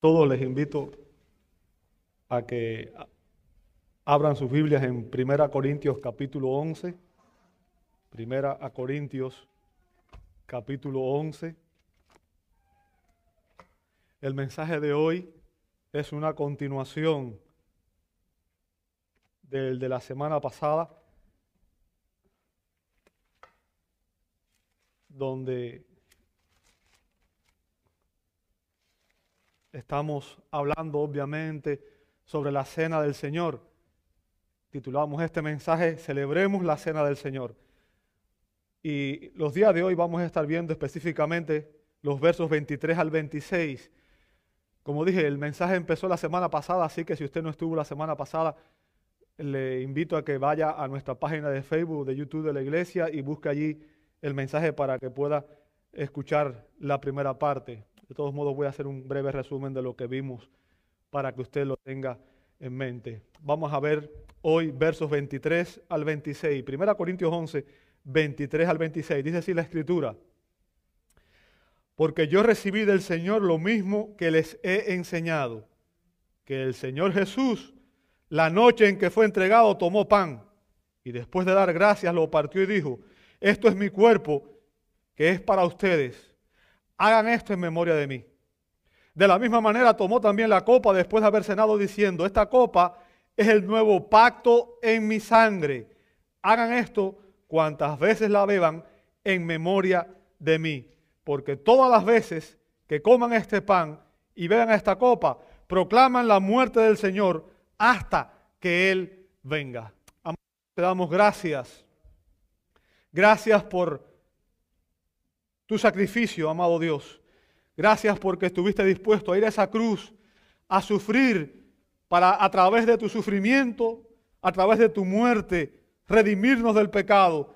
Todos les invito a que abran sus Biblias en 1 Corintios capítulo 11. Primera a Corintios capítulo 11. El mensaje de hoy es una continuación del de la semana pasada, donde Estamos hablando obviamente sobre la cena del Señor. Titulamos este mensaje, Celebremos la cena del Señor. Y los días de hoy vamos a estar viendo específicamente los versos 23 al 26. Como dije, el mensaje empezó la semana pasada, así que si usted no estuvo la semana pasada, le invito a que vaya a nuestra página de Facebook, de YouTube de la iglesia y busque allí el mensaje para que pueda escuchar la primera parte. De todos modos, voy a hacer un breve resumen de lo que vimos para que usted lo tenga en mente. Vamos a ver hoy versos 23 al 26. Primera Corintios 11, 23 al 26. Dice así la escritura. Porque yo recibí del Señor lo mismo que les he enseñado, que el Señor Jesús, la noche en que fue entregado, tomó pan y después de dar gracias lo partió y dijo, esto es mi cuerpo que es para ustedes hagan esto en memoria de mí. De la misma manera tomó también la copa después de haber cenado diciendo, esta copa es el nuevo pacto en mi sangre. Hagan esto cuantas veces la beban en memoria de mí. Porque todas las veces que coman este pan y beban esta copa, proclaman la muerte del Señor hasta que Él venga. Te damos gracias. Gracias por tu sacrificio, amado Dios. Gracias porque estuviste dispuesto a ir a esa cruz, a sufrir para a través de tu sufrimiento, a través de tu muerte, redimirnos del pecado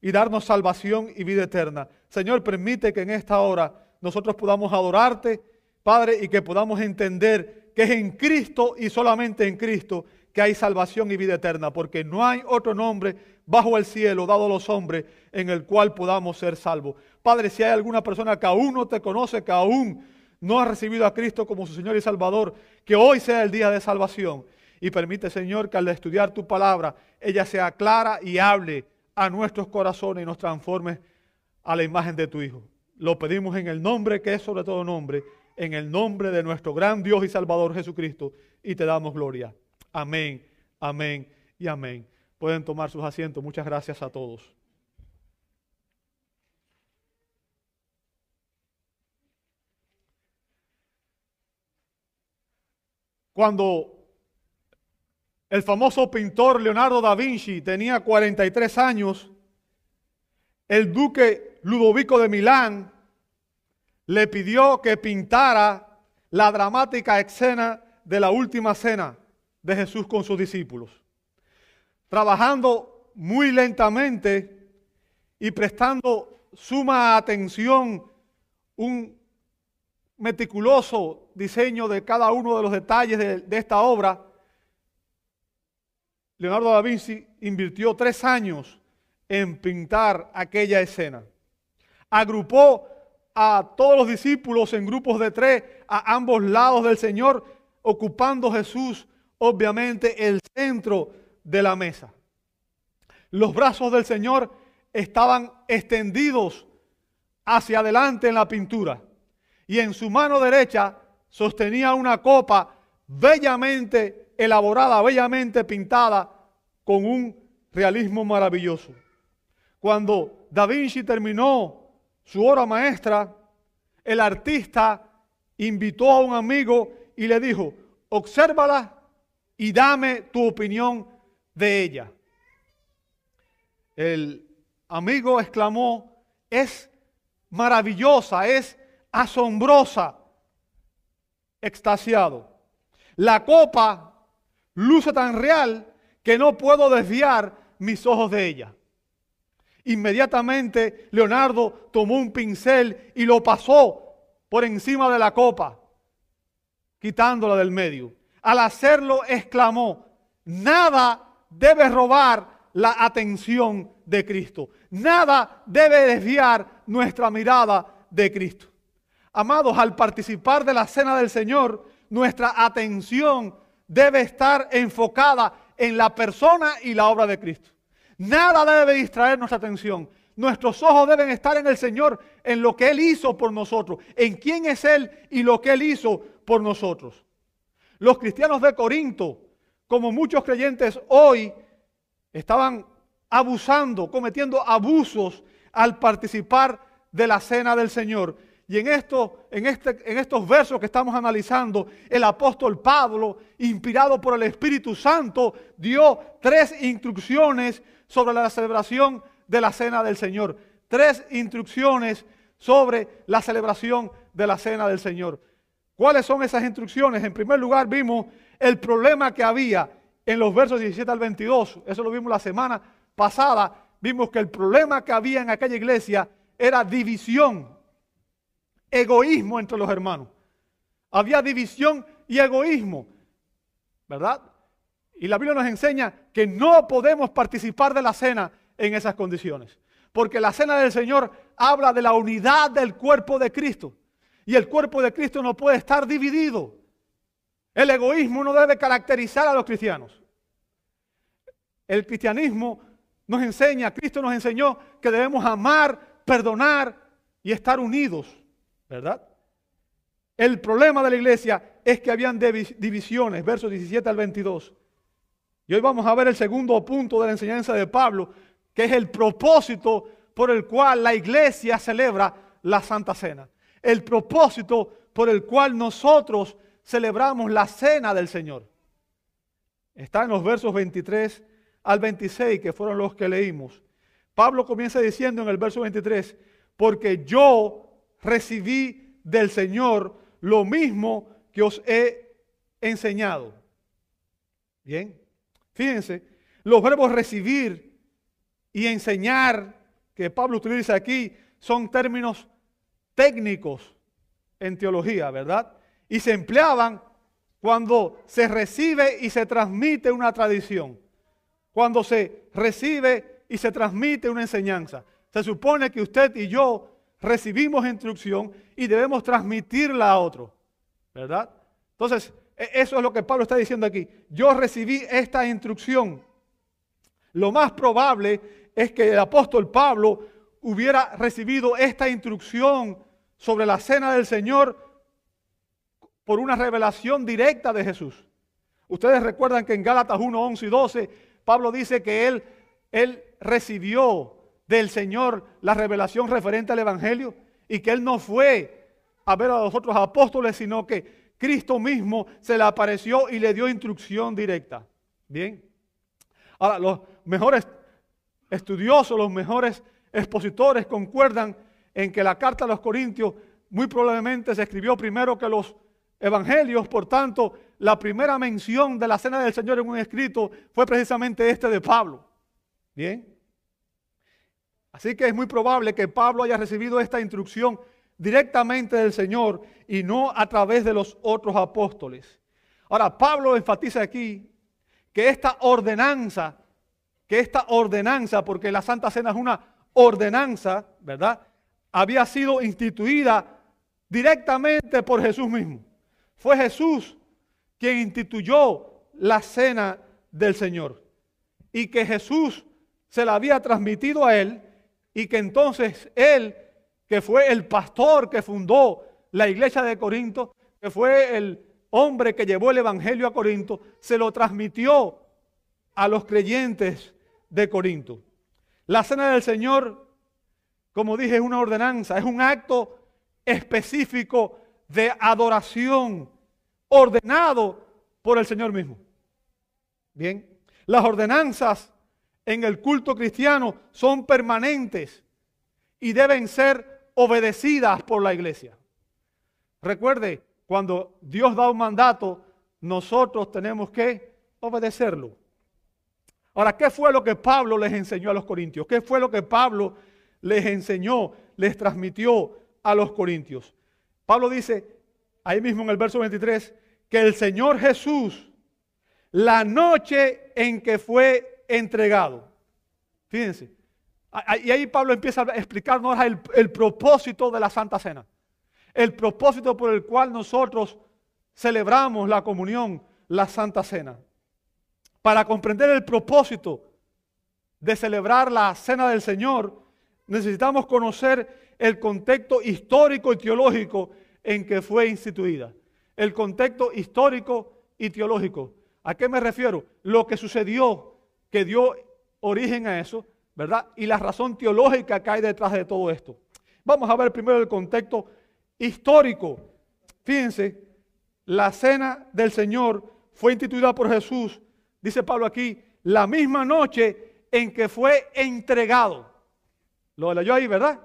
y darnos salvación y vida eterna. Señor, permite que en esta hora nosotros podamos adorarte, Padre, y que podamos entender que es en Cristo y solamente en Cristo que hay salvación y vida eterna, porque no hay otro nombre bajo el cielo dado a los hombres en el cual podamos ser salvos. Padre, si hay alguna persona que aún no te conoce, que aún no ha recibido a Cristo como su Señor y Salvador, que hoy sea el día de salvación. Y permite, Señor, que al estudiar tu palabra, ella sea clara y hable a nuestros corazones y nos transforme a la imagen de tu Hijo. Lo pedimos en el nombre que es sobre todo nombre, en el nombre de nuestro gran Dios y Salvador Jesucristo, y te damos gloria. Amén, amén y amén. Pueden tomar sus asientos. Muchas gracias a todos. Cuando el famoso pintor Leonardo da Vinci tenía 43 años, el duque Ludovico de Milán le pidió que pintara la dramática escena de la última cena de Jesús con sus discípulos. Trabajando muy lentamente y prestando suma atención, un meticuloso diseño de cada uno de los detalles de, esta obra, Leonardo da Vinci invirtió tres años en pintar aquella escena. Agrupó a todos los discípulos en grupos de tres a ambos lados del Señor, ocupando Jesús obviamente el centro de la mesa. Los brazos del Señor estaban extendidos hacia adelante en la pintura y en su mano derecha sostenía una copa bellamente elaborada, bellamente pintada con un realismo maravilloso. Cuando Da Vinci terminó su obra maestra, el artista invitó a un amigo y le dijo, obsérvala y dame tu opinión de ella. El amigo exclamó, es maravillosa, es asombrosa, extasiado. La copa luce tan real que no puedo desviar mis ojos de ella. Inmediatamente Leonardo tomó un pincel y lo pasó por encima de la copa, quitándola del medio. Al hacerlo exclamó, nada debe robar la atención de Cristo. Nada debe desviar nuestra mirada de Cristo. Amados, al participar de la cena del Señor, nuestra atención debe estar enfocada en la persona y la obra de Cristo. Nada debe distraer nuestra atención. Nuestros ojos deben estar en el Señor, en lo que Él hizo por nosotros, en quién es Él y lo que Él hizo por nosotros. Los cristianos de Corinto, como muchos creyentes hoy, estaban abusando, cometiendo abusos al participar de la cena del Señor. Y en, esto, en, este, en estos versos que estamos analizando, el apóstol Pablo, inspirado por el Espíritu Santo, dio tres instrucciones sobre la celebración de la cena del Señor. Tres instrucciones sobre la celebración de la cena del Señor. ¿Cuáles son esas instrucciones? En primer lugar, vimos el problema que había en los versos 17 al 22. Eso lo vimos la semana pasada. Vimos que el problema que había en aquella iglesia era división egoísmo entre los hermanos. Había división y egoísmo, ¿verdad? Y la Biblia nos enseña que no podemos participar de la cena en esas condiciones. Porque la cena del Señor habla de la unidad del cuerpo de Cristo. Y el cuerpo de Cristo no puede estar dividido. El egoísmo no debe caracterizar a los cristianos. El cristianismo nos enseña, Cristo nos enseñó que debemos amar, perdonar y estar unidos ¿verdad? El problema de la iglesia es que habían divisiones, versos 17 al 22. Y hoy vamos a ver el segundo punto de la enseñanza de Pablo, que es el propósito por el cual la iglesia celebra la Santa Cena. El propósito por el cual nosotros celebramos la cena del Señor. Está en los versos 23 al 26, que fueron los que leímos. Pablo comienza diciendo en el verso 23, porque yo recibí del Señor lo mismo que os he enseñado. Bien, fíjense, los verbos recibir y enseñar que Pablo utiliza aquí son términos técnicos en teología, ¿verdad? Y se empleaban cuando se recibe y se transmite una tradición, cuando se recibe y se transmite una enseñanza. Se supone que usted y yo recibimos instrucción y debemos transmitirla a otro. ¿Verdad? Entonces, e, eso es lo que Pablo está diciendo aquí. Yo recibí esta instrucción. Lo más probable es que el apóstol Pablo hubiera recibido esta instrucción sobre la cena del Señor por una revelación directa de Jesús. Ustedes recuerdan que en Gálatas 1, 11 y 12, Pablo dice que él, él recibió del Señor la revelación referente al Evangelio y que Él no fue a ver a los otros apóstoles, sino que Cristo mismo se le apareció y le dio instrucción directa. Bien. Ahora, los mejores estudiosos, los mejores expositores concuerdan en que la carta a los Corintios muy probablemente se escribió primero que los evangelios, por tanto, la primera mención de la cena del Señor en un escrito fue precisamente este de Pablo. Bien. Así que es muy probable que Pablo haya recibido esta instrucción directamente del Señor y no a través de los otros apóstoles. Ahora, Pablo enfatiza aquí que esta ordenanza, que esta ordenanza, porque la Santa Cena es una ordenanza, ¿verdad? Había sido instituida directamente por Jesús mismo. Fue Jesús quien instituyó la cena del Señor. Y que Jesús se la había transmitido a él y que entonces él, que fue el pastor que fundó la iglesia de Corinto, que fue el hombre que llevó el evangelio a Corinto, se lo transmitió a los creyentes de Corinto. La cena del Señor, como dije, es una ordenanza, es un acto específico de adoración ordenado por el Señor mismo. Bien, las ordenanzas en el culto cristiano son permanentes y deben ser obedecidas por la iglesia. Recuerde, cuando Dios da un mandato, nosotros tenemos que obedecerlo. Ahora, ¿qué fue lo que Pablo les enseñó a los corintios? ¿Qué fue lo que Pablo les enseñó, les transmitió a los corintios? Pablo dice, ahí mismo en el verso 23, que el Señor Jesús, la noche en que fue entregado. Fíjense. Y ahí Pablo empieza a explicarnos el, el propósito de la Santa Cena. el propósito por el cual nosotros celebramos la comunión, la Santa Cena. Para comprender el propósito de celebrar la Cena del Señor, necesitamos conocer el contexto histórico y teológico en que fue instituida. El contexto histórico y teológico. ¿A qué me refiero? Lo que sucedió que dio origen a eso, ¿verdad? Y la razón teológica que hay detrás de todo esto. Vamos a ver primero el contexto histórico. Fíjense, la cena del Señor fue instituida por Jesús, dice Pablo aquí, la misma noche en que fue entregado. Lo leyó ahí, ¿verdad?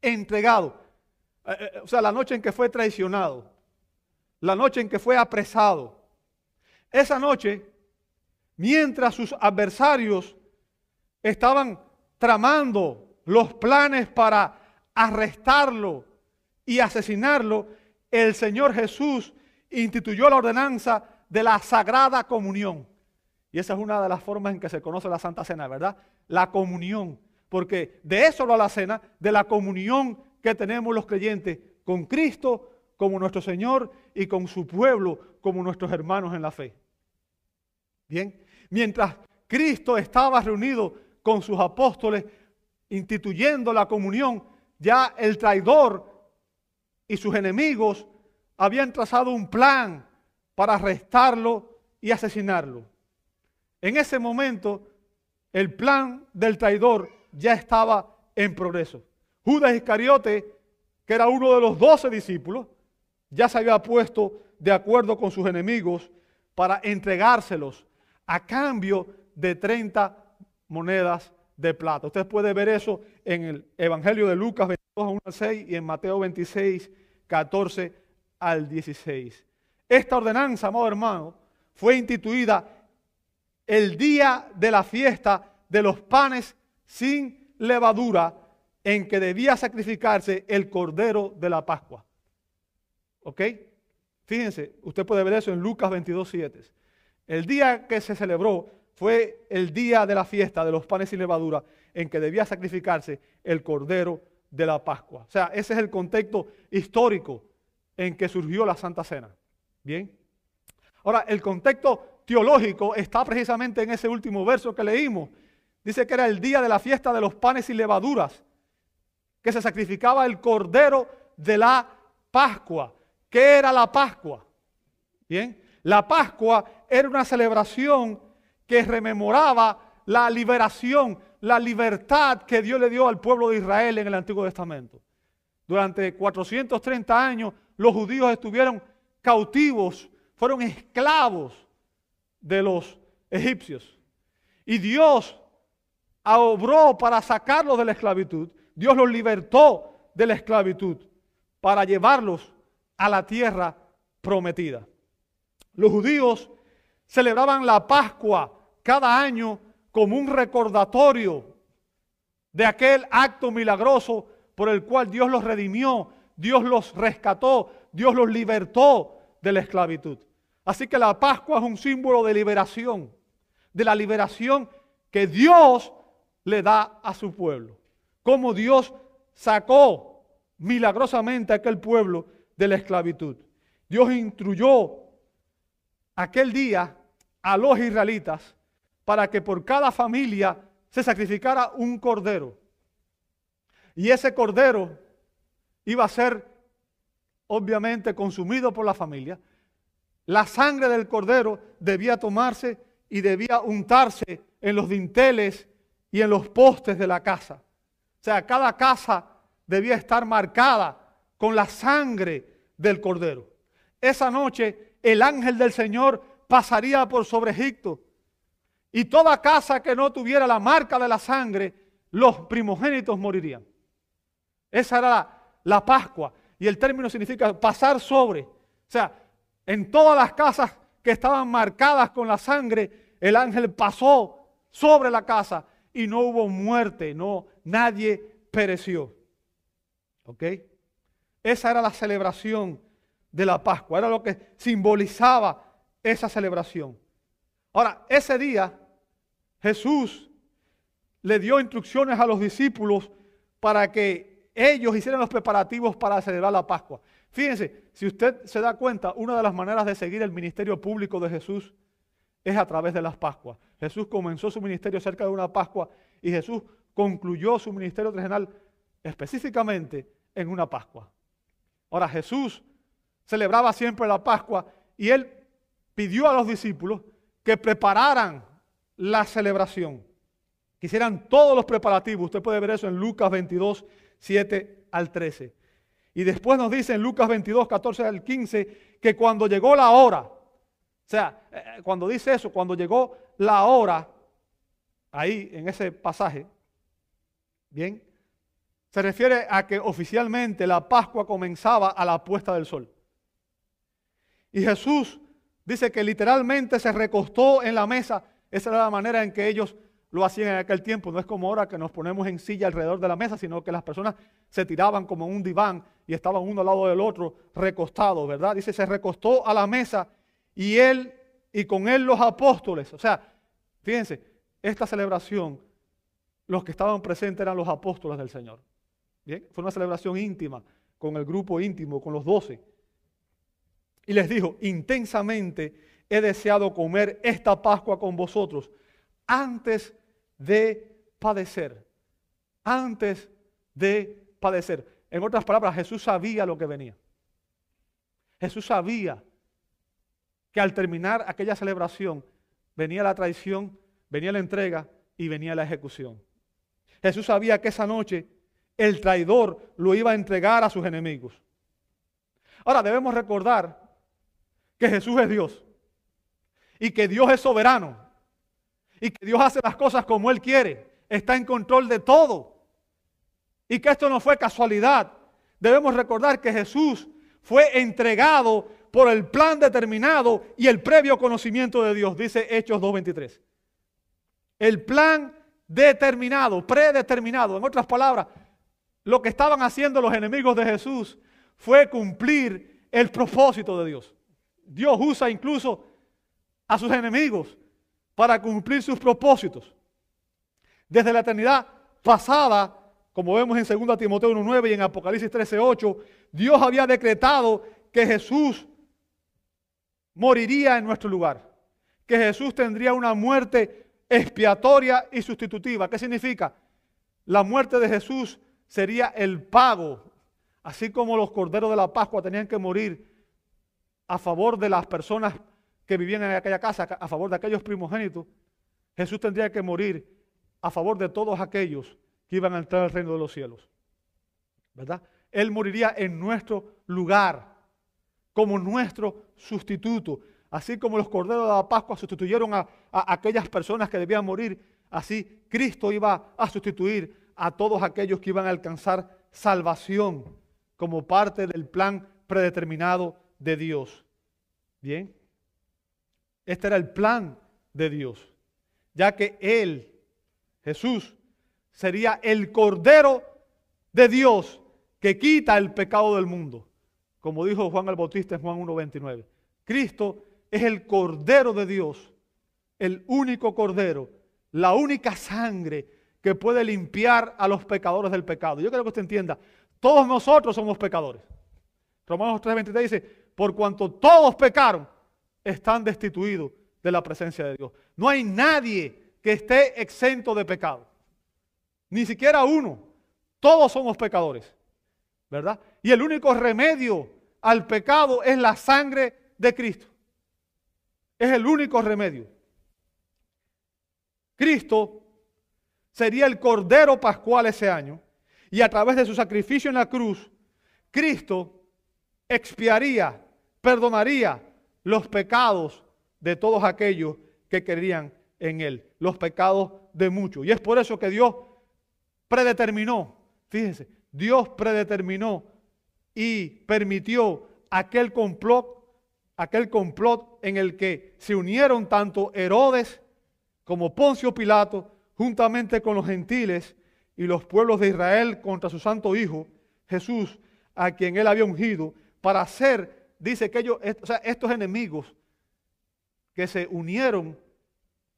Entregado. Eh, eh, o sea, la noche en que fue traicionado. La noche en que fue apresado. Esa noche, mientras sus adversarios estaban tramando los planes para arrestarlo y asesinarlo, el Señor Jesús instituyó la ordenanza de la Sagrada Comunión. Y esa es una de las formas en que se conoce la Santa Cena, ¿verdad? La comunión. Porque de eso va la cena, de la comunión que tenemos los creyentes con Cristo como nuestro Señor y con su pueblo como nuestros hermanos en la fe. Bien, mientras Cristo estaba reunido con sus apóstoles instituyendo la comunión, ya el traidor y sus enemigos habían trazado un plan para arrestarlo y asesinarlo. En ese momento, el plan del traidor ya estaba en progreso. Judas Iscariote, que era uno de los doce discípulos, ya se había puesto de acuerdo con sus enemigos para entregárselos a cambio de 30 monedas de plata. Usted puede ver eso en el Evangelio de Lucas 22 1 al 6 y en Mateo 26, 14 al 16. Esta ordenanza, amado hermano, fue instituida el día de la fiesta de los panes sin levadura en que debía sacrificarse el cordero de la Pascua. ¿Ok? Fíjense, usted puede ver eso en Lucas 22, 7. El día que se celebró fue el día de la fiesta de los panes sin levadura en que debía sacrificarse el cordero de la Pascua. O sea, ese es el contexto histórico en que surgió la Santa Cena. Bien. Ahora, el contexto teológico está precisamente en ese último verso que leímos. Dice que era el día de la fiesta de los panes sin levaduras, que se sacrificaba el cordero de la Pascua. ¿Qué era la Pascua? Bien. La Pascua era una celebración que rememoraba la liberación, la libertad que Dios le dio al pueblo de Israel en el Antiguo Testamento. Durante 430 años los judíos estuvieron cautivos, fueron esclavos de los egipcios. Y Dios obró para sacarlos de la esclavitud. Dios los libertó de la esclavitud para llevarlos a la tierra prometida. Los judíos celebraban la Pascua cada año como un recordatorio de aquel acto milagroso por el cual Dios los redimió, Dios los rescató, Dios los libertó de la esclavitud. Así que la Pascua es un símbolo de liberación, de la liberación que Dios le da a su pueblo. Como Dios sacó milagrosamente a aquel pueblo de la esclavitud. Dios instruyó aquel día a los israelitas para que por cada familia se sacrificara un cordero. Y ese cordero iba a ser obviamente consumido por la familia. La sangre del cordero debía tomarse y debía untarse en los dinteles y en los postes de la casa. O sea, cada casa debía estar marcada con la sangre del cordero. Esa noche el ángel del Señor pasaría por sobre Egipto. Y toda casa que no tuviera la marca de la sangre, los primogénitos morirían. Esa era la, Pascua. Y el término significa pasar sobre. O sea, en todas las casas que estaban marcadas con la sangre, el ángel pasó sobre la casa y no hubo muerte, no, nadie pereció. ¿Ok? Esa era la celebración de la Pascua, era lo que simbolizaba esa celebración. Ahora, ese día Jesús le dio instrucciones a los discípulos para que ellos hicieron los preparativos para celebrar la Pascua. Fíjense, si usted se da cuenta, una de las maneras de seguir el ministerio público de Jesús es a través de las Pascuas. Jesús comenzó su ministerio cerca de una Pascua y Jesús concluyó su ministerio terrenal específicamente en una Pascua. Ahora Jesús celebraba siempre la Pascua y él pidió a los discípulos que prepararan la celebración, que hicieran todos los preparativos. Usted puede ver eso en Lucas 22, 7 al 13. Y después nos dice en Lucas 22, 14 al 15, que cuando llegó la hora, o sea, eh, cuando dice eso, cuando llegó la hora, ahí en ese pasaje, bien, se refiere a que oficialmente la Pascua comenzaba a la puesta del sol. Y Jesús dice que literalmente se recostó en la mesa. Esa era la manera en que ellos lo hacían en aquel tiempo. No es como ahora que nos ponemos en silla alrededor de la mesa, sino que las personas se tiraban como un diván y estaban uno al lado del otro recostados, ¿verdad? Dice, se recostó a la mesa y él y con él los apóstoles. O sea, fíjense, esta celebración, los que estaban presentes eran los apóstoles del Señor. Bien, fue una celebración íntima, con el grupo íntimo, con los doce. Y les dijo, intensamente he deseado comer esta Pascua con vosotros antes de padecer. Antes de padecer. En otras palabras, Jesús sabía lo que venía. Jesús sabía que al terminar aquella celebración venía la traición, venía la entrega y venía la ejecución. Jesús sabía que esa noche el traidor lo iba a entregar a sus enemigos. Ahora debemos recordar que Jesús es Dios y que Dios es soberano y que Dios hace las cosas como Él quiere, está en control de todo y que esto no fue casualidad. Debemos recordar que Jesús fue entregado por el plan determinado y el previo conocimiento de Dios, dice Hechos 2.23. El plan determinado, predeterminado. En otras palabras, lo que estaban haciendo los enemigos de Jesús fue cumplir el propósito de Dios. Dios usa incluso a sus enemigos para cumplir sus propósitos. Desde la eternidad pasada, como vemos en 2 Timoteo 1.9 y en Apocalipsis 13.8, Dios había decretado que Jesús moriría en nuestro lugar, que Jesús tendría una muerte expiatoria y sustitutiva. ¿Qué significa? La muerte de Jesús sería el pago, así como los corderos de la Pascua tenían que morir a favor de las personas que vivían en aquella casa, a favor de aquellos primogénitos, Jesús tendría que morir a favor de todos aquellos que iban a entrar al reino de los cielos. ¿Verdad? Él moriría en nuestro lugar, como nuestro sustituto. Así como los corderos de la Pascua sustituyeron a, a aquellas personas que debían morir, así Cristo iba a sustituir a todos aquellos que iban a alcanzar salvación como parte del plan predeterminado de Dios. Bien, este era el plan de Dios, ya que Él, Jesús, sería el Cordero de Dios que quita el pecado del mundo, como dijo Juan el Bautista en Juan 1.29. Cristo es el Cordero de Dios, el único Cordero, la única sangre que puede limpiar a los pecadores del pecado. Yo creo que usted entienda, todos nosotros somos pecadores. Romanos 3.23 dice, por cuanto todos pecaron, están destituidos de la presencia de Dios. No hay nadie que esté exento de pecado. Ni siquiera uno. Todos somos pecadores. ¿Verdad? Y el único remedio al pecado es la sangre de Cristo. Es el único remedio. Cristo sería el Cordero Pascual ese año. Y a través de su sacrificio en la cruz, Cristo expiaría perdonaría los pecados de todos aquellos que querían en Él, los pecados de muchos. Y es por eso que Dios predeterminó, fíjense, Dios predeterminó y permitió aquel complot, aquel complot en el que se unieron tanto Herodes como Poncio Pilato, juntamente con los gentiles y los pueblos de Israel contra su santo Hijo, Jesús, a quien él había ungido, para hacer dice que ellos, o sea, estos enemigos que se unieron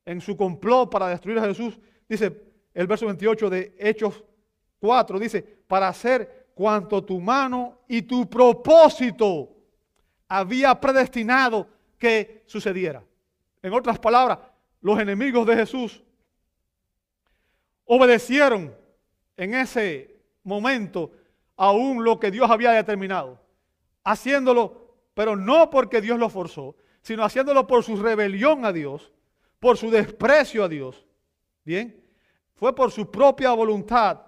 en su complot para destruir a Jesús, dice el verso 28 de Hechos 4, dice, para hacer cuanto tu mano y tu propósito había predestinado que sucediera. En otras palabras, los enemigos de Jesús obedecieron en ese momento aún lo que Dios había determinado, haciéndolo, pero no porque Dios lo forzó, sino haciéndolo por su rebelión a Dios, por su desprecio a Dios. Bien, fue por su propia voluntad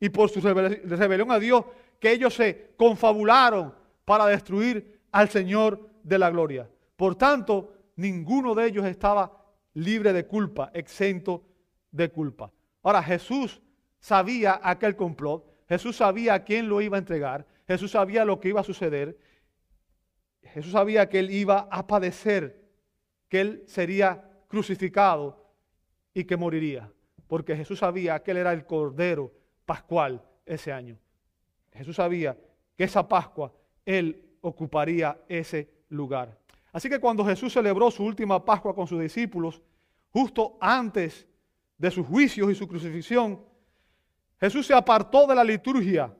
y por su rebelión a Dios que ellos se confabularon para destruir al Señor de la gloria. Por tanto, ninguno de ellos estaba libre de culpa, exento de culpa. Ahora, Jesús sabía aquel complot, Jesús sabía a quién lo iba a entregar, Jesús sabía lo que iba a suceder, Jesús sabía que él iba a padecer, que él sería crucificado y que moriría, porque Jesús sabía que él era el Cordero Pascual ese año. Jesús sabía que esa Pascua él ocuparía ese lugar. Así que cuando Jesús celebró su última Pascua con sus discípulos, justo antes de sus juicios y su crucifixión, Jesús se apartó de la liturgia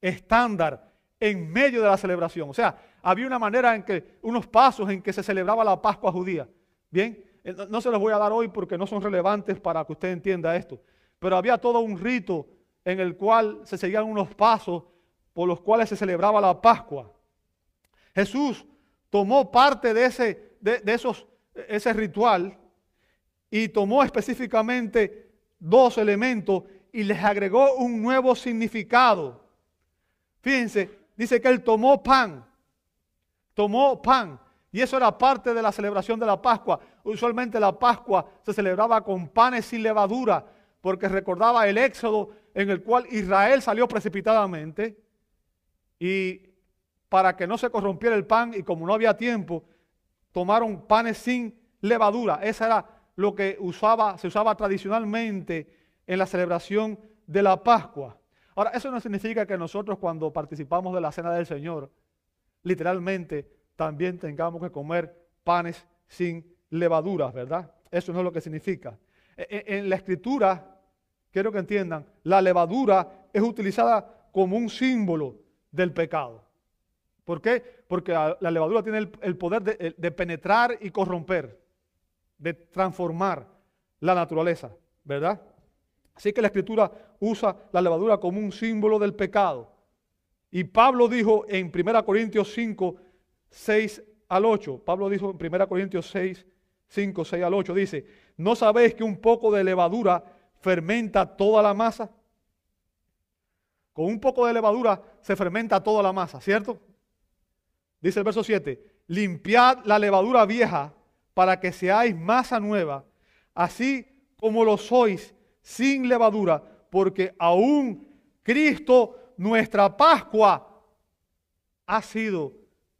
estándar en medio de la celebración. O sea, había una manera en que, unos pasos en que se celebraba la Pascua judía. Bien, eh, no se los voy a dar hoy porque no son relevantes para que usted entienda esto. Pero había todo un rito en el cual se seguían unos pasos por los cuales se celebraba la Pascua. Jesús tomó parte de ese, de, esos, ese ritual y tomó específicamente dos elementos y les agregó un nuevo significado. Fíjense, dice que él tomó pan, tomó pan, y eso era parte de la celebración de la Pascua. Usualmente la Pascua se celebraba con panes sin levadura, porque recordaba el éxodo en el cual Israel salió precipitadamente y para que no se corrompiera el pan y como no había tiempo, tomaron panes sin levadura. Esa era lo que usaba, se usaba tradicionalmente en la celebración de la Pascua. Ahora, eso no significa que nosotros cuando participamos de la cena del Señor, literalmente también tengamos que comer panes sin levaduras, ¿verdad? Eso no es lo que significa. E, e, en la escritura, quiero que entiendan, la levadura es utilizada como un símbolo del pecado. ¿Por qué? Porque la levadura tiene el, poder de penetrar y corromper de transformar la naturaleza, ¿verdad? Así que la escritura usa la levadura como un símbolo del pecado. Y Pablo dijo en 1 Corintios 5, 6 al 8, Pablo dijo en 1 Corintios 6, 5, 6 al 8, dice, ¿no sabéis que un poco de levadura fermenta toda la masa? Con un poco de levadura se fermenta toda la masa, ¿cierto? Dice el verso 7, limpiad la levadura vieja para que seáis masa nueva, así como lo sois sin levadura, porque aún Cristo, nuestra Pascua, ha sido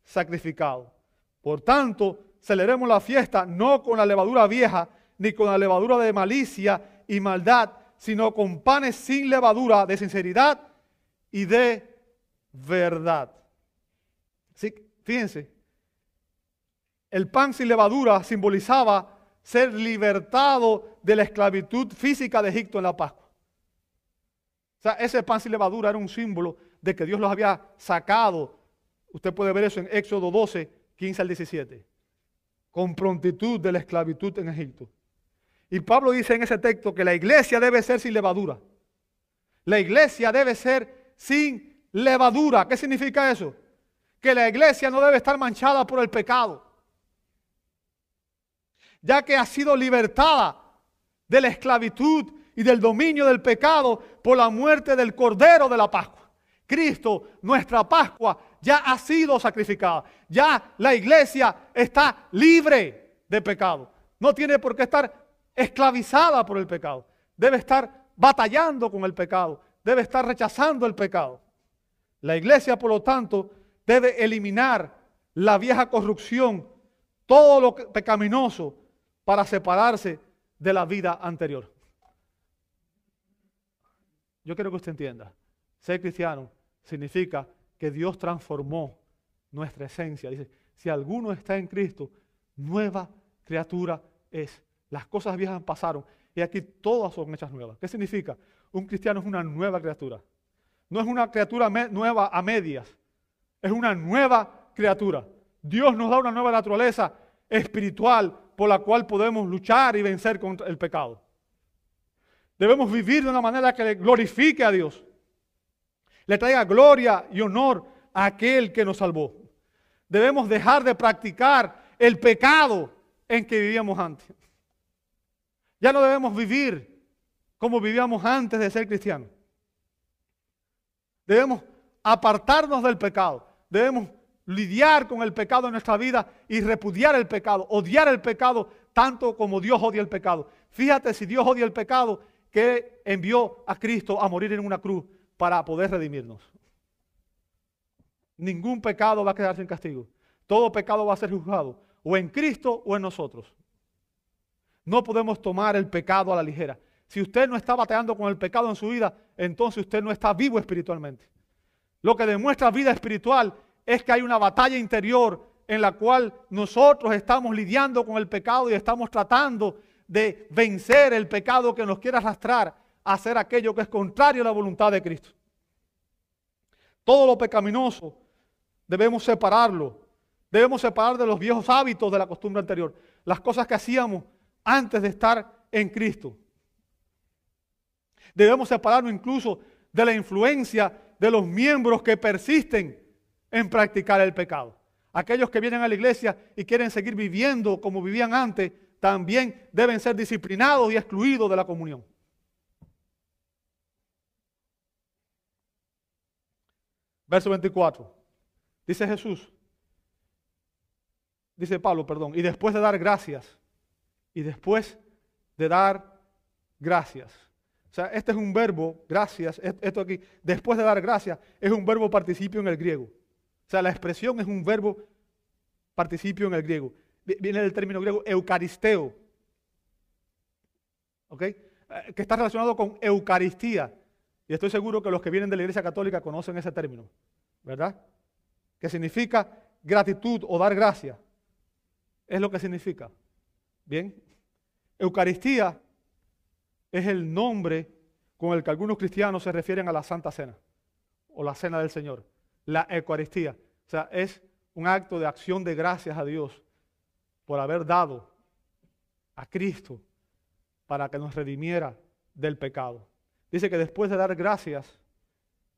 sacrificado. Por tanto, celebremos la fiesta no con la levadura vieja, ni con la levadura de malicia y maldad, sino con panes sin levadura de sinceridad y de verdad. Así, fíjense, el pan sin levadura simbolizaba ser libertado de la esclavitud física de Egipto en la Pascua. O sea, ese pan sin levadura era un símbolo de que Dios los había sacado. Usted puede ver eso en Éxodo 12, 15 al 17. Con prontitud de la esclavitud en Egipto. Y Pablo dice en ese texto que la iglesia debe ser sin levadura. La iglesia debe ser sin levadura. ¿Qué significa eso? Que la iglesia no debe estar manchada por el pecado ya que ha sido libertada de la esclavitud y del dominio del pecado por la muerte del Cordero de la Pascua. Cristo, nuestra Pascua, ya ha sido sacrificada. Ya la iglesia está libre de pecado. No tiene por qué estar esclavizada por el pecado. Debe estar batallando con el pecado. Debe estar rechazando el pecado. La iglesia, por lo tanto, debe eliminar la vieja corrupción, todo lo pecaminoso para separarse de la vida anterior. Yo quiero que usted entienda, ser cristiano significa que Dios transformó nuestra esencia. Dice, si alguno está en Cristo, nueva criatura es. Las cosas viejas pasaron y aquí todas son hechas nuevas. ¿Qué significa? Un cristiano es una nueva criatura. no es una criatura nueva a medias, es una nueva criatura. Dios nos da una nueva naturaleza espiritual por la cual podemos luchar y vencer contra el pecado. Debemos vivir de una manera que le glorifique a Dios, le traiga gloria y honor a aquel que nos salvó. Debemos dejar de practicar el pecado en que vivíamos antes. Ya no debemos vivir como vivíamos antes de ser cristianos. Debemos apartarnos del pecado. Debemos lidiar con el pecado en nuestra vida y repudiar el pecado, odiar el pecado tanto como Dios odia el pecado. Fíjate si Dios odia el pecado que envió a Cristo a morir en una cruz para poder redimirnos. Ningún pecado va a quedar sin castigo. Todo pecado va a ser juzgado, o en Cristo o en nosotros. No podemos tomar el pecado a la ligera. Si usted no está bateando con el pecado en su vida, entonces usted no está vivo espiritualmente. Lo que demuestra vida espiritual es que hay una batalla interior en la cual nosotros estamos lidiando con el pecado y estamos tratando de vencer el pecado que nos quiere arrastrar a hacer aquello que es contrario a la voluntad de Cristo. Todo lo pecaminoso debemos separarlo. Debemos separar de los viejos hábitos de la costumbre anterior. Las cosas que hacíamos antes de estar en Cristo. Debemos separarnos incluso de la influencia de los miembros que persisten en practicar el pecado. Aquellos que vienen a la iglesia y quieren seguir viviendo como vivían antes, también deben ser disciplinados y excluidos de la comunión. Verso 24. Dice Jesús, dice Pablo, perdón, y después de dar gracias, y después de dar gracias. O sea, este es un verbo, gracias, esto aquí, después de dar gracias, es un verbo participio en el griego. O sea, la expresión es un verbo participio en el griego. Viene del término griego eucaristeo. ¿Ok? Eh, que está relacionado con Eucaristía. Y estoy seguro que los que vienen de la Iglesia Católica conocen ese término. ¿Verdad? Que significa gratitud o dar gracia. Es lo que significa. Bien. Eucaristía es el nombre con el que algunos cristianos se refieren a la Santa Cena o la Cena del Señor. La Eucaristía. O sea, es un acto de acción de gracias a Dios por haber dado a Cristo para que nos redimiera del pecado. Dice que después de dar gracias,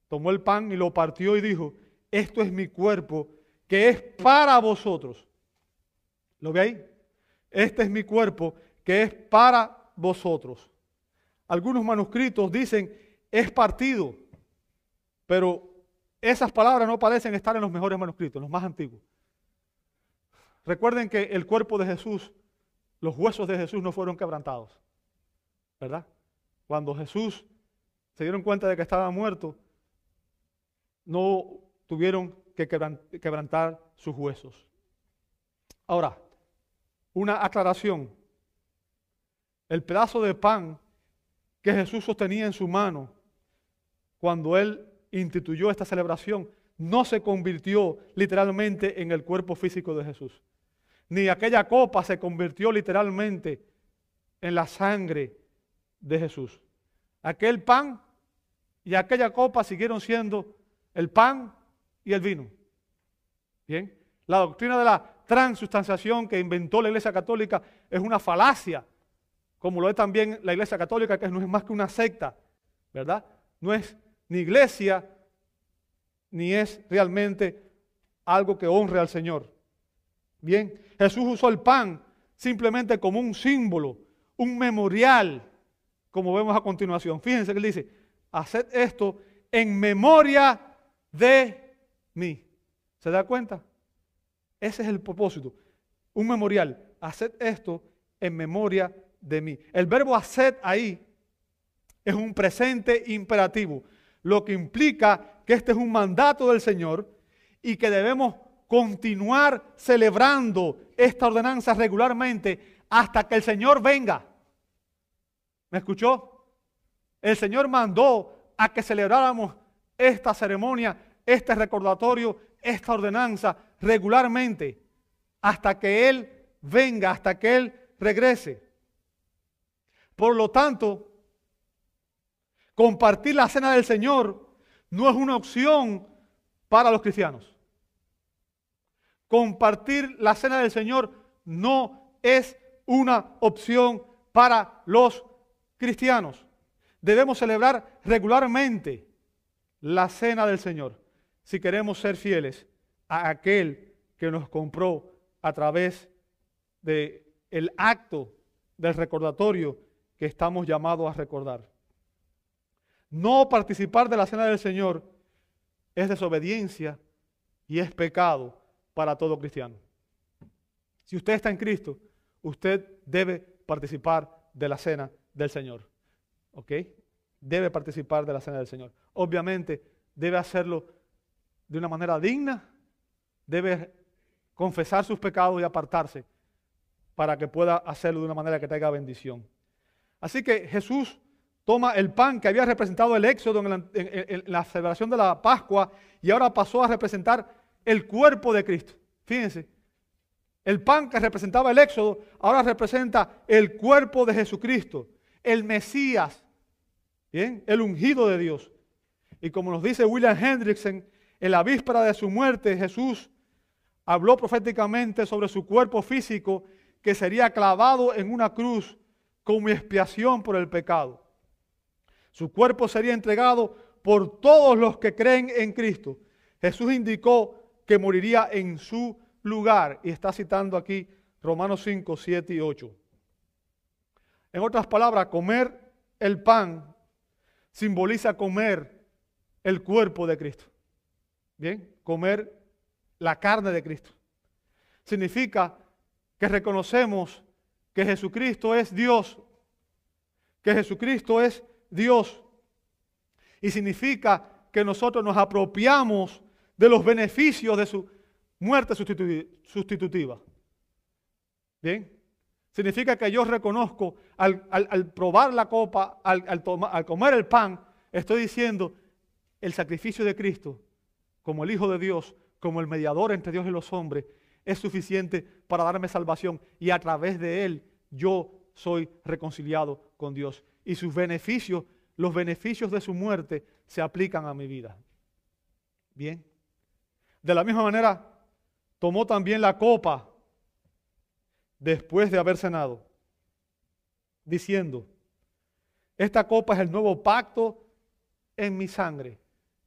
tomó el pan y lo partió y dijo, esto es mi cuerpo que es para vosotros. ¿Lo ve ahí? Este es mi cuerpo que es para vosotros. Algunos manuscritos dicen es partido, pero esas palabras no parecen estar en los mejores manuscritos, los más antiguos. Recuerden que el cuerpo de Jesús, los huesos de Jesús no fueron quebrantados, ¿verdad? Cuando Jesús se dieron cuenta de que estaba muerto, no tuvieron que quebrantar sus huesos. Ahora, una aclaración. El pedazo de pan que Jesús sostenía en su mano cuando él instituyó esta celebración no se convirtió literalmente en el cuerpo físico de Jesús. Ni aquella copa se convirtió literalmente en la sangre de Jesús. Aquel pan y aquella copa siguieron siendo el pan y el vino. Bien, la doctrina de la transustanciación que inventó la Iglesia Católica es una falacia, como lo es también la Iglesia Católica, que no es más que una secta, ¿verdad? No es ni iglesia, ni es realmente algo que honre al Señor. Bien, Jesús usó el pan simplemente como un símbolo, un memorial, como vemos a continuación. Fíjense que él dice, haced esto en memoria de mí. ¿Se da cuenta? Ese es el propósito. Un memorial. Haced esto en memoria de mí. El verbo haced ahí es un presente imperativo, lo que implica que este es un mandato del Señor y que debemos continuar celebrando esta ordenanza regularmente hasta que el Señor venga. ¿Me escuchó? El Señor mandó a que celebráramos esta ceremonia, este recordatorio, esta ordenanza regularmente hasta que Él venga, hasta que Él regrese. Por lo tanto, compartir la cena del Señor no es una opción para los cristianos. Compartir la cena del Señor no es una opción para los cristianos. Debemos celebrar regularmente la cena del Señor si queremos ser fieles a aquel que nos compró a través del el acto del recordatorio que estamos llamados a recordar. No participar de la cena del Señor es desobediencia y es pecado para todo cristiano. Si usted está en Cristo, usted debe participar de la cena del Señor. ¿Ok? Debe participar de la cena del Señor. Obviamente, debe hacerlo de una manera digna, debe confesar sus pecados y apartarse para que pueda hacerlo de una manera que tenga bendición. Así que Jesús toma el pan que había representado el éxodo en la, celebración de la Pascua y ahora pasó a representar el cuerpo de Cristo. Fíjense, el pan que representaba el éxodo ahora representa el cuerpo de Jesucristo, el Mesías, ¿bien? el ungido de Dios. Y como nos dice William Hendrickson, en la víspera de su muerte Jesús habló proféticamente sobre su cuerpo físico que sería clavado en una cruz como expiación por el pecado. Su cuerpo sería entregado por todos los que creen en Cristo. Jesús indicó que moriría en su lugar y está citando aquí Romanos 5, 7 y 8. En otras palabras, comer el pan simboliza comer el cuerpo de Cristo. Bien, comer la carne de Cristo. Significa que reconocemos que Jesucristo es Dios, que Jesucristo es Dios. Y significa que nosotros nos apropiamos de los beneficios de su muerte sustitutiva. Bien, significa que yo reconozco al, probar la copa, al, al comer el pan, estoy diciendo el sacrificio de Cristo como el Hijo de Dios, como el mediador entre Dios y los hombres, es suficiente para darme salvación y a través de él yo soy reconciliado con Dios. Y sus beneficios, los beneficios de su muerte, se aplican a mi vida. Bien. De la misma manera, tomó también la copa después de haber cenado, diciendo, esta copa es el nuevo pacto en mi sangre.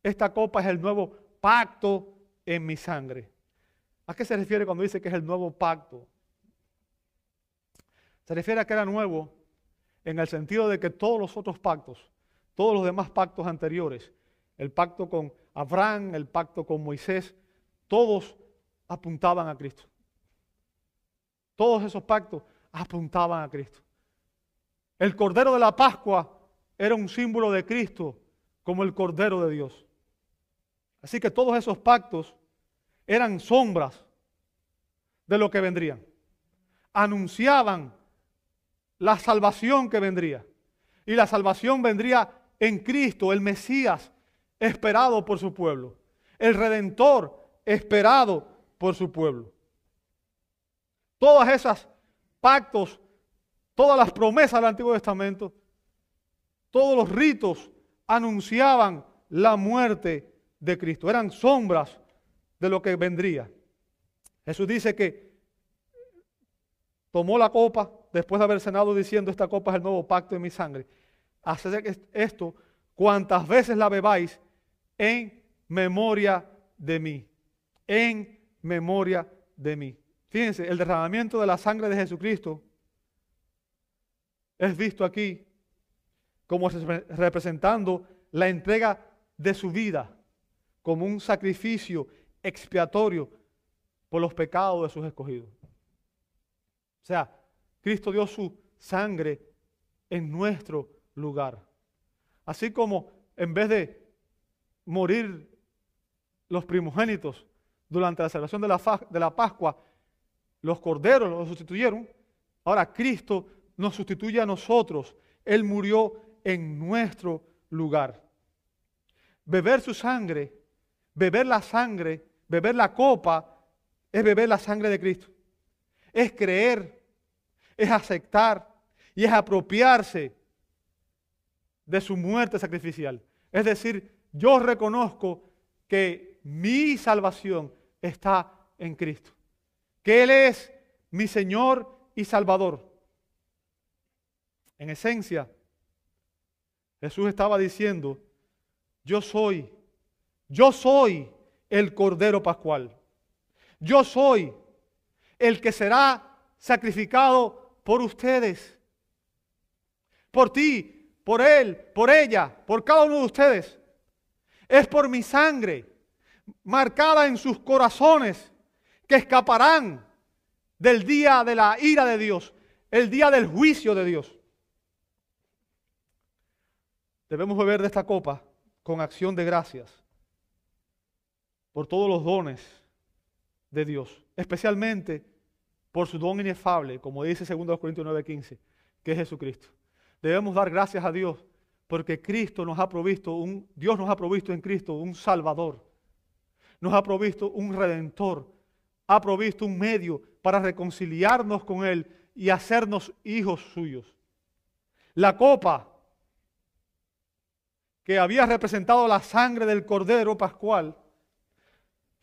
Esta copa es el nuevo pacto en mi sangre. ¿A qué se refiere cuando dice que es el nuevo pacto? Se refiere a que era nuevo en el sentido de que todos los otros pactos, todos los demás pactos anteriores, el pacto con Abraham, el pacto con Moisés, todos apuntaban a Cristo. Todos esos pactos apuntaban a Cristo. El Cordero de la Pascua era un símbolo de Cristo como el Cordero de Dios. Así que todos esos pactos eran sombras de lo que vendría. Anunciaban la salvación que vendría. Y la salvación vendría en Cristo, el Mesías esperado por su pueblo. El Redentor esperado por su pueblo. Todas esas pactos, todas las promesas del Antiguo Testamento, todos los ritos anunciaban la muerte de Cristo, eran sombras de lo que vendría. Jesús dice que tomó la copa después de haber cenado diciendo, esta copa es el nuevo pacto de mi sangre. Haced esto cuantas veces la bebáis en memoria de mí. En memoria de mí. Fíjense, el derramamiento de la sangre de Jesucristo es visto aquí como representando la entrega de su vida como un sacrificio expiatorio por los pecados de sus escogidos. O sea, Cristo dio su sangre en nuestro lugar. Así como en vez de morir los primogénitos durante la celebración de la, de la Pascua, los corderos los sustituyeron, ahora Cristo nos sustituye a nosotros. Él murió en nuestro lugar. Beber su sangre Beber la sangre, beber la copa, es beber la sangre de Cristo. Es creer, es aceptar y es apropiarse de su muerte sacrificial. Es decir, yo reconozco que mi salvación está en Cristo, que Él es mi Señor y Salvador. En esencia, Jesús estaba diciendo, yo soy, yo soy el Cordero Pascual. Yo soy el que será sacrificado por ustedes, por ti, por él, por ella, por cada uno de ustedes. Es por mi sangre marcada en sus corazones que escaparán del día de la ira de Dios, el día del juicio de Dios. Debemos beber de esta copa con acción de gracias por todos los dones de Dios, especialmente por su don inefable, como dice 2 Corintios 9:15, que es Jesucristo. Debemos dar gracias a Dios porque Cristo nos ha provisto un Dios nos ha provisto en Cristo un salvador. Nos ha provisto un redentor, ha provisto un medio para reconciliarnos con él y hacernos hijos suyos. La copa que había representado la sangre del cordero pascual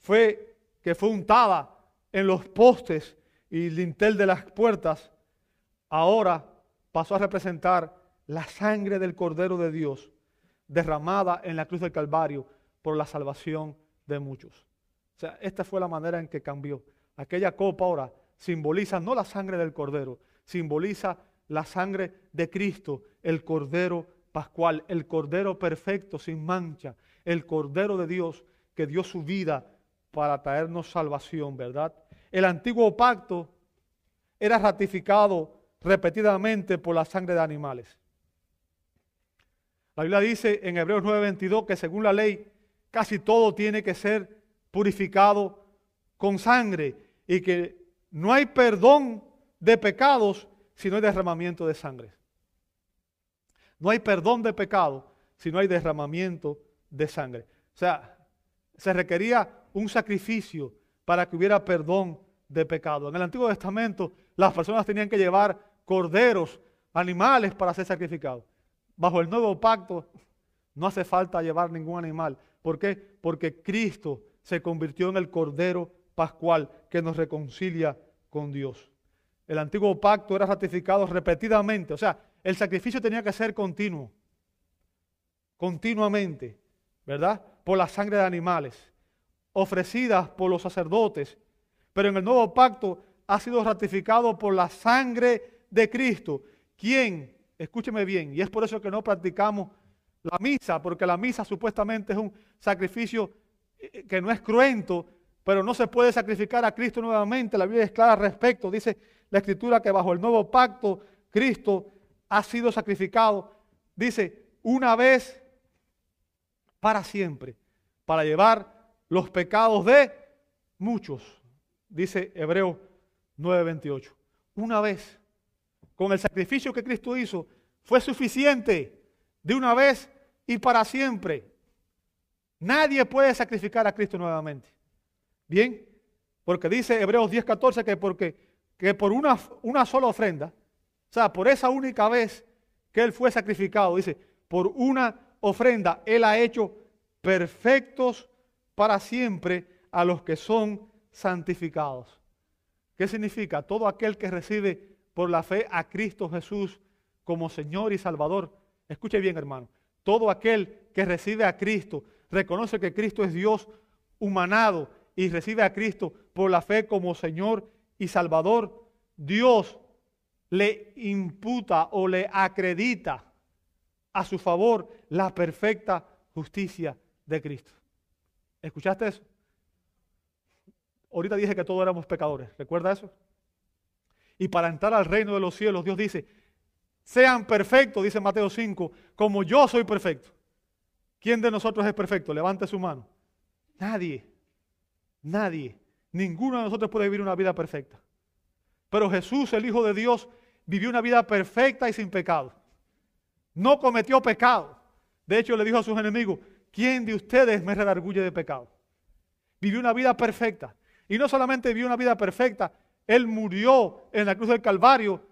fue que fue untada en los postes y lintel de las puertas, ahora pasó a representar la sangre del Cordero de Dios derramada en la cruz del Calvario por la salvación de muchos. O sea, esta fue la manera en que cambió. Aquella copa ahora simboliza no la sangre del Cordero, simboliza la sangre de Cristo, el Cordero Pascual, el Cordero perfecto, sin mancha, el Cordero de Dios que dio su vida para traernos salvación, ¿verdad? El antiguo pacto era ratificado repetidamente por la sangre de animales. La Biblia dice en Hebreos 9:22 que según la ley casi todo tiene que ser purificado con sangre y que no hay perdón de pecados si no hay derramamiento de sangre. No hay perdón de pecado si no hay derramamiento de sangre. O sea, se requería un sacrificio para que hubiera perdón de pecado. En el Antiguo Testamento las personas tenían que llevar corderos, animales para ser sacrificados. Bajo el nuevo pacto no hace falta llevar ningún animal. ¿Por qué? Porque Cristo se convirtió en el cordero pascual que nos reconcilia con Dios. El antiguo pacto era ratificado repetidamente, o sea, el sacrificio tenía que ser continuo, continuamente, ¿verdad? Por la sangre de animales ofrecidas por los sacerdotes, pero en el nuevo pacto ha sido ratificado por la sangre de Cristo, quien, escúcheme bien, y es por eso que no practicamos la misa, porque la misa supuestamente es un sacrificio eh, que no es cruento, pero no se puede sacrificar a Cristo nuevamente. La Biblia es clara al respecto. Dice la Escritura que bajo el nuevo pacto Cristo ha sido sacrificado. Dice, una vez para siempre, para llevar los pecados de muchos, dice Hebreo 9:28. Una vez, con el sacrificio que Cristo hizo, fue suficiente de una vez y para siempre. Nadie puede sacrificar a Cristo nuevamente. Bien, porque dice Hebreos 10:14 que porque que por una, una sola ofrenda, o sea, por esa única vez que Él fue sacrificado, dice, por una ofrenda Él ha hecho perfectos para siempre a los que son santificados. ¿Qué significa? Todo aquel que recibe por la fe a Cristo Jesús como Señor y Salvador. Escuche bien, hermano. Todo aquel que recibe a Cristo, reconoce que Cristo es Dios humanado y recibe a Cristo por la fe como Señor y Salvador, Dios le imputa o le acredita a su favor la perfecta justicia de Cristo. ¿Escuchaste eso? Ahorita dije que todos éramos pecadores. ¿Recuerda eso? Y para entrar al reino de los cielos, Dios dice, sean perfectos, dice Mateo 5, como yo soy perfecto. ¿Quién de nosotros es perfecto? Levante su mano. Nadie. Nadie. Ninguno de nosotros puede vivir una vida perfecta. Pero Jesús, el Hijo de Dios, vivió una vida perfecta y sin pecado. No cometió pecado. De hecho, le dijo a sus enemigos, ¿quién de ustedes me redarguye de pecado? Vivió una vida perfecta. Y no solamente vivió una vida perfecta, Él murió en la cruz del Calvario,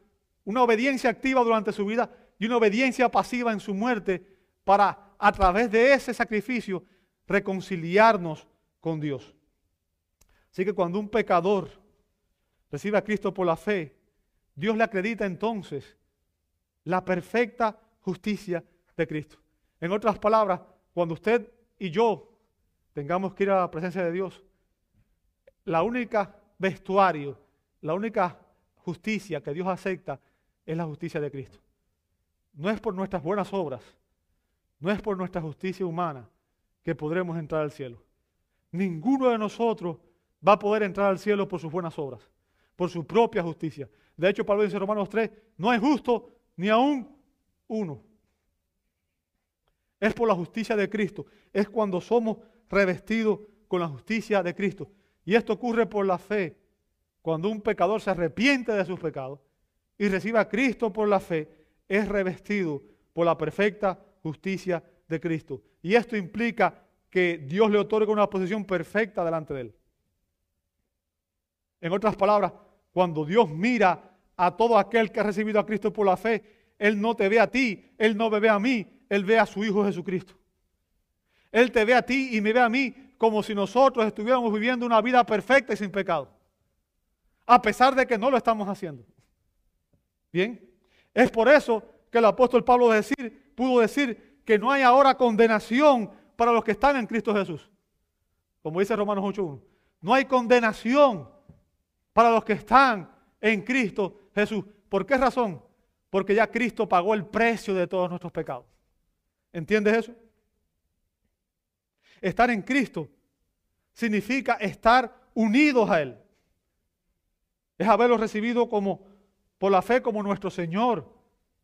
una obediencia activa durante su vida y una obediencia pasiva en su muerte para a través de ese sacrificio reconciliarnos con Dios. Así que cuando un pecador recibe a Cristo por la fe, Dios le acredita entonces la perfecta justicia de Cristo. En otras palabras, cuando usted y yo tengamos que ir a la presencia de Dios, la única vestuario, la única justicia que Dios acepta es la justicia de Cristo. No es por nuestras buenas obras, no es por nuestra justicia humana que podremos entrar al cielo. Ninguno de nosotros va a poder entrar al cielo por sus buenas obras, por su propia justicia. De hecho, Pablo dice en Romanos 3, no hay justo ni aún uno. Es por la justicia de Cristo. Es cuando somos revestidos con la justicia de Cristo. Y esto ocurre por la fe. Cuando un pecador se arrepiente de sus pecados y recibe a Cristo por la fe, es revestido por la perfecta justicia de Cristo. Y esto implica que Dios le otorga una posición perfecta delante de él. En otras palabras, cuando Dios mira a todo aquel que ha recibido a Cristo por la fe, Él no te ve a ti, Él no me ve a mí, Él ve a su Hijo Jesucristo. Él te ve a ti y me ve a mí como si nosotros estuviéramos viviendo una vida perfecta y sin pecado. A pesar de que no lo estamos haciendo. Bien, es por eso que el apóstol Pablo pudo decir que no hay ahora condenación para los que están en Cristo Jesús. Como dice Romanos 8.1. No hay condenación para los que están en Cristo Jesús. ¿Por qué razón? Porque ya Cristo pagó el precio de todos nuestros pecados. ¿Entiendes eso? Estar en Cristo significa estar unidos a Él. Es haberlo recibido como por la fe como nuestro Señor,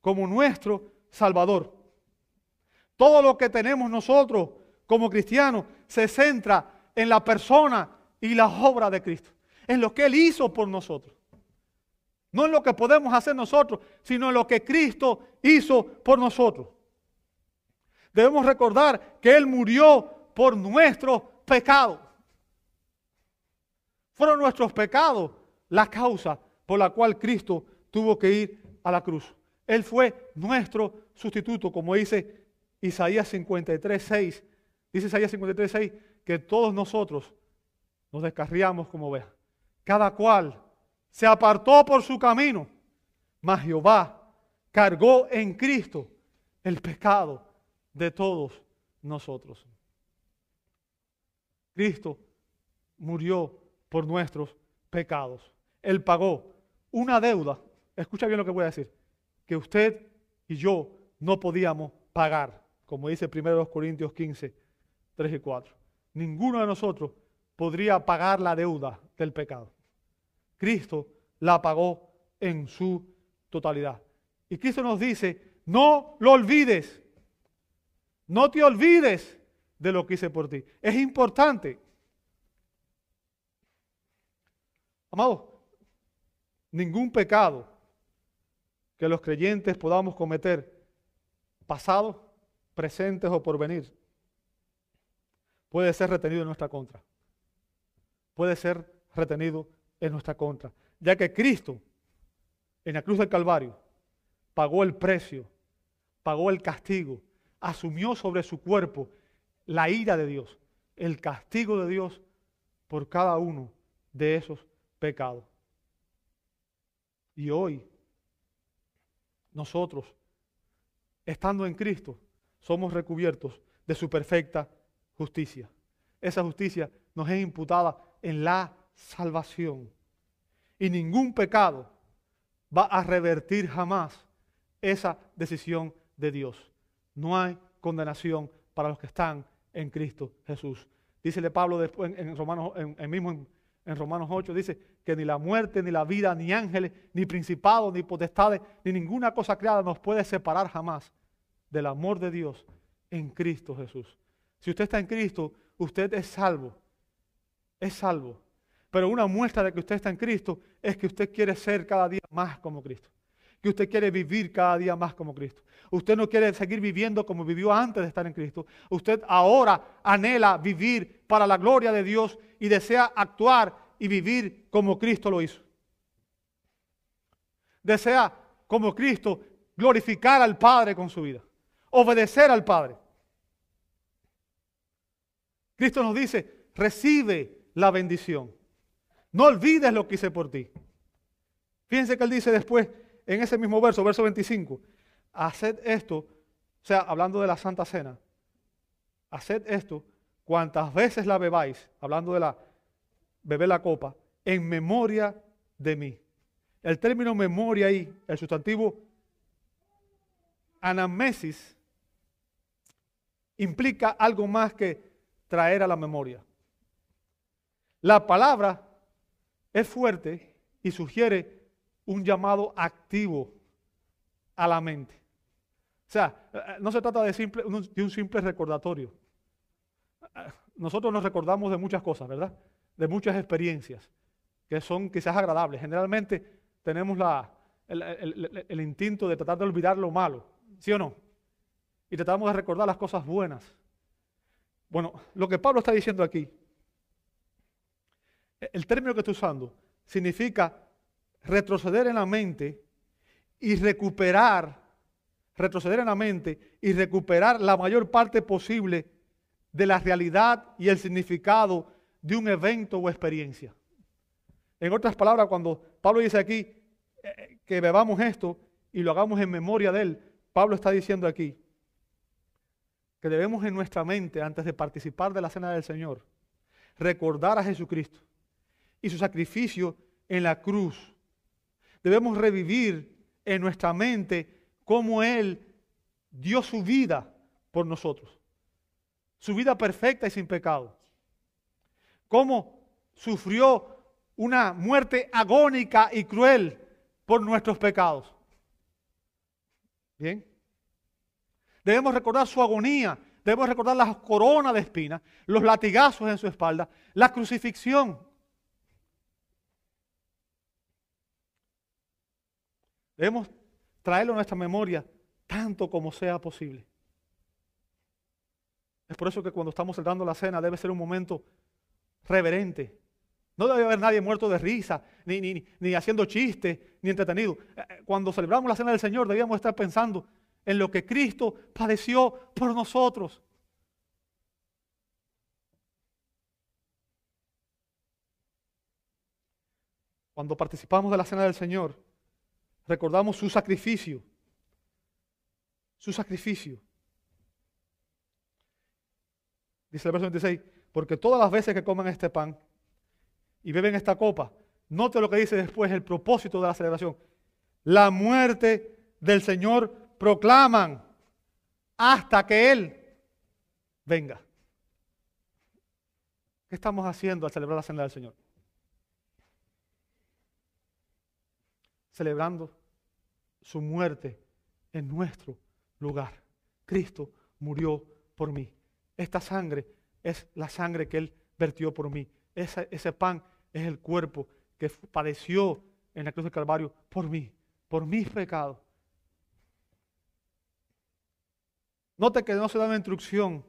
como nuestro Salvador. Todo lo que tenemos nosotros como cristianos se centra en la persona y la obra de Cristo, en lo que Él hizo por nosotros. No en lo que podemos hacer nosotros, sino en lo que Cristo hizo por nosotros. Debemos recordar que Él murió por nuestros pecados. Fueron nuestros pecados la causa por la cual Cristo tuvo que ir a la cruz. Él fue nuestro sustituto, como dice Isaías 53, 6. Dice Isaías 53, 6 que todos nosotros nos descarriamos como ovejas. Cada cual se apartó por su camino, mas Jehová cargó en Cristo el pecado de todos nosotros. Cristo murió por nuestros pecados. Él pagó una deuda, escucha bien lo que voy a decir, que usted y yo no podíamos pagar, como dice 1 Corintios 15, 3 y 4. Ninguno de nosotros podría pagar la deuda del pecado. Cristo la pagó en su totalidad. Y Cristo nos dice, no lo olvides, no te olvides de lo que hice por ti. Es importante. Amado, ningún pecado que los creyentes podamos cometer, pasado, presentes o por venir, puede ser retenido en nuestra contra. Puede ser retenido en nuestra contra, ya que Cristo en la cruz del Calvario pagó el precio, pagó el castigo, asumió sobre su cuerpo la ira de Dios, el castigo de Dios por cada uno de esos pecados. Y hoy, nosotros, estando en Cristo, somos recubiertos de su perfecta justicia. Esa justicia nos es imputada en la salvación. Y ningún pecado va a revertir jamás esa decisión de Dios. No hay condenación para los que están en Cristo Jesús. Dícele Pablo después en, Romanos, en, mismo en, Romanos 8, dice que ni la muerte, ni la vida, ni ángeles, ni principados, ni potestades, ni ninguna cosa creada nos puede separar jamás del amor de Dios en Cristo Jesús. Si usted está en Cristo, usted es salvo. Es salvo. Pero una muestra de que usted está en Cristo es que usted quiere ser cada día más como Cristo. Que usted quiere vivir cada día más como Cristo. Usted no quiere seguir viviendo como vivió antes de estar en Cristo. Usted ahora anhela vivir para la gloria de Dios y desea actuar y vivir como Cristo lo hizo. Desea como Cristo glorificar al Padre con su vida. Obedecer al Padre. Cristo nos dice, recibe la bendición. No olvides lo que hice por ti. Fíjense que él dice después, en ese mismo verso, verso 25, haced esto, o sea, hablando de la Santa Cena, haced esto cuantas veces la bebáis, hablando de la beber la copa, en memoria de mí. El término memoria ahí, el sustantivo anamesis, implica algo más que traer a la memoria. La palabra es fuerte y sugiere un llamado activo a la mente. O sea, no se trata de, un simple recordatorio. Nosotros nos recordamos de muchas cosas, ¿verdad? De muchas experiencias que son quizás agradables. Generalmente tenemos el, el, instinto de tratar de olvidar lo malo, ¿sí o no? Y tratamos de recordar las cosas buenas. Bueno, lo que Pablo está diciendo aquí, el término que estoy usando, significa retroceder en la mente y recuperar, retroceder en la mente y recuperar la mayor parte posible de la realidad y el significado de un evento o experiencia. En otras palabras, cuando Pablo dice aquí eh, que bebamos esto y lo hagamos en memoria de él, Pablo está diciendo aquí que debemos en nuestra mente, antes de participar de la cena del Señor, recordar a Jesucristo y su sacrificio en la cruz. Debemos revivir en nuestra mente cómo Él dio su vida por nosotros. Su vida perfecta y sin pecado. Cómo sufrió una muerte agónica y cruel por nuestros pecados. Bien. Debemos recordar su agonía, debemos recordar las coronas de espinas, los latigazos en su espalda, la crucifixión. Debemos traerlo a nuestra memoria tanto como sea posible. Es por eso que cuando estamos celebrando la cena debe ser un momento reverente, no debe haber nadie muerto de risa, ni, haciendo chistes, ni entretenido. Eh, cuando celebramos la cena del Señor debíamos estar pensando en lo que Cristo padeció por nosotros. Cuando participamos de la cena del Señor, recordamos su sacrificio. Su sacrificio. Dice el verso 26, porque todas las veces que coman este pan y beben esta copa, note lo que dice después el propósito de la celebración. La muerte del Señor proclaman hasta que Él venga. ¿Qué estamos haciendo al celebrar la cena del Señor? Celebrando su muerte en nuestro lugar. Cristo murió por mí. Esta sangre es la sangre que Él vertió por mí. Ese, pan es el cuerpo que padeció en la cruz del Calvario por mí, por mis pecados. Note que no se da una instrucción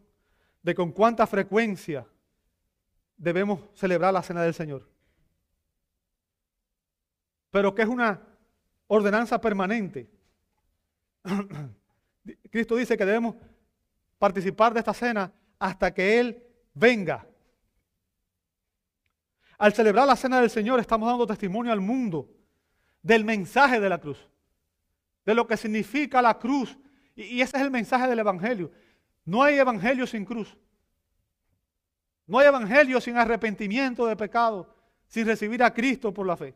de con cuánta frecuencia debemos celebrar la cena del Señor. Pero que es una ordenanza permanente. Cristo dice que debemos participar de esta cena hasta que Él venga. Al celebrar la cena del Señor estamos dando testimonio al mundo del mensaje de la cruz, de lo que significa la cruz. Y, ese es el mensaje del Evangelio. No hay Evangelio sin cruz. No hay Evangelio sin arrepentimiento de pecado, sin recibir a Cristo por la fe.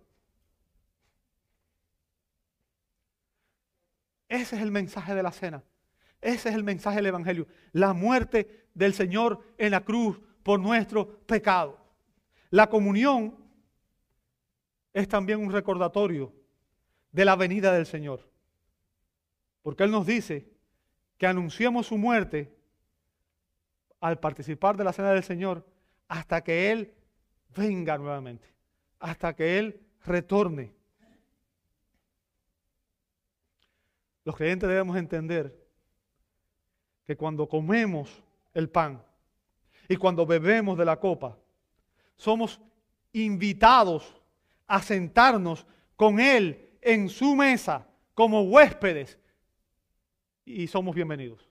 Ese es el mensaje de la cena. Ese es el mensaje del Evangelio. La muerte del Señor en la cruz por nuestro pecado. La comunión es también un recordatorio de la venida del Señor. Porque Él nos dice que anunciemos su muerte al participar de la cena del Señor hasta que Él venga nuevamente, hasta que Él retorne. Los creyentes debemos entender que cuando comemos el pan y cuando bebemos de la copa, somos invitados a sentarnos con Él en su mesa como huéspedes y somos bienvenidos.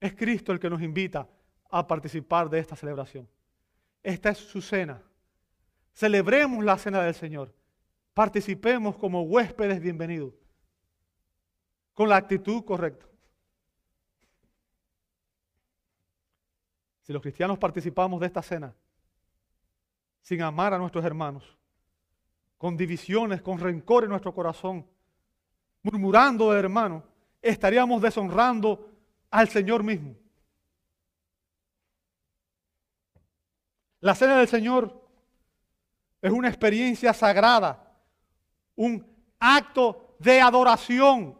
Es Cristo el que nos invita a participar de esta celebración. Esta es su cena. Celebremos la cena del Señor. Participemos como huéspedes bienvenidos, con la actitud correcta. Si los cristianos participamos de esta cena sin amar a nuestros hermanos, con divisiones, con rencor en nuestro corazón, murmurando de hermanos, estaríamos deshonrando al Señor mismo. La cena del Señor es una experiencia sagrada, un acto de adoración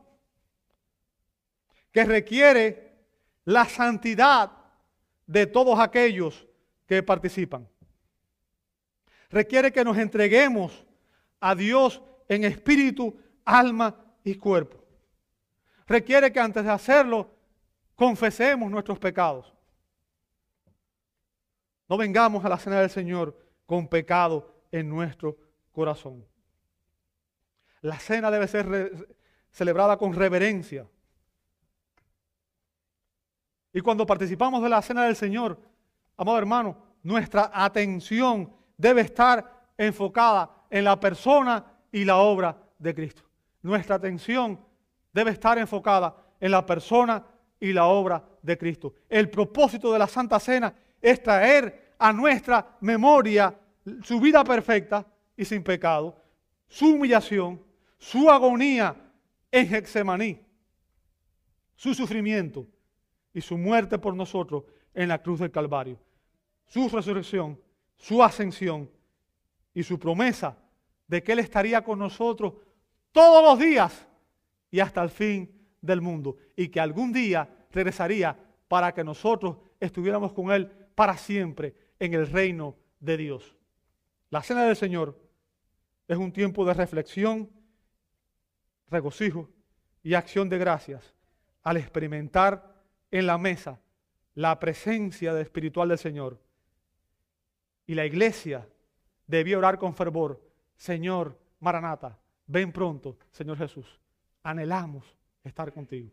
que requiere la santidad de todos aquellos que participan. Requiere que nos entreguemos a Dios en espíritu, alma y cuerpo. Requiere que antes de hacerlo confesemos nuestros pecados. No vengamos a la cena del Señor con pecado en nuestro corazón. La cena debe ser celebrada con reverencia. Y cuando participamos de la cena del Señor, amado hermano, nuestra atención debe estar enfocada en la persona y la obra de Cristo. Nuestra atención debe estar enfocada en la persona y la obra de Cristo. El propósito de la Santa Cena es traer a nuestra memoria su vida perfecta y sin pecado, su humillación, su agonía en Hexemaní, su sufrimiento, y su muerte por nosotros en la cruz del Calvario, su resurrección, su ascensión y su promesa de que Él estaría con nosotros todos los días y hasta el fin del mundo y que algún día regresaría para que nosotros estuviéramos con Él para siempre en el reino de Dios. La cena del Señor es un tiempo de reflexión, regocijo y acción de gracias al experimentar en la mesa la presencia espiritual del Señor. Y la iglesia debía orar con fervor, Señor, Maranata, ven pronto, Señor Jesús. Anhelamos estar contigo.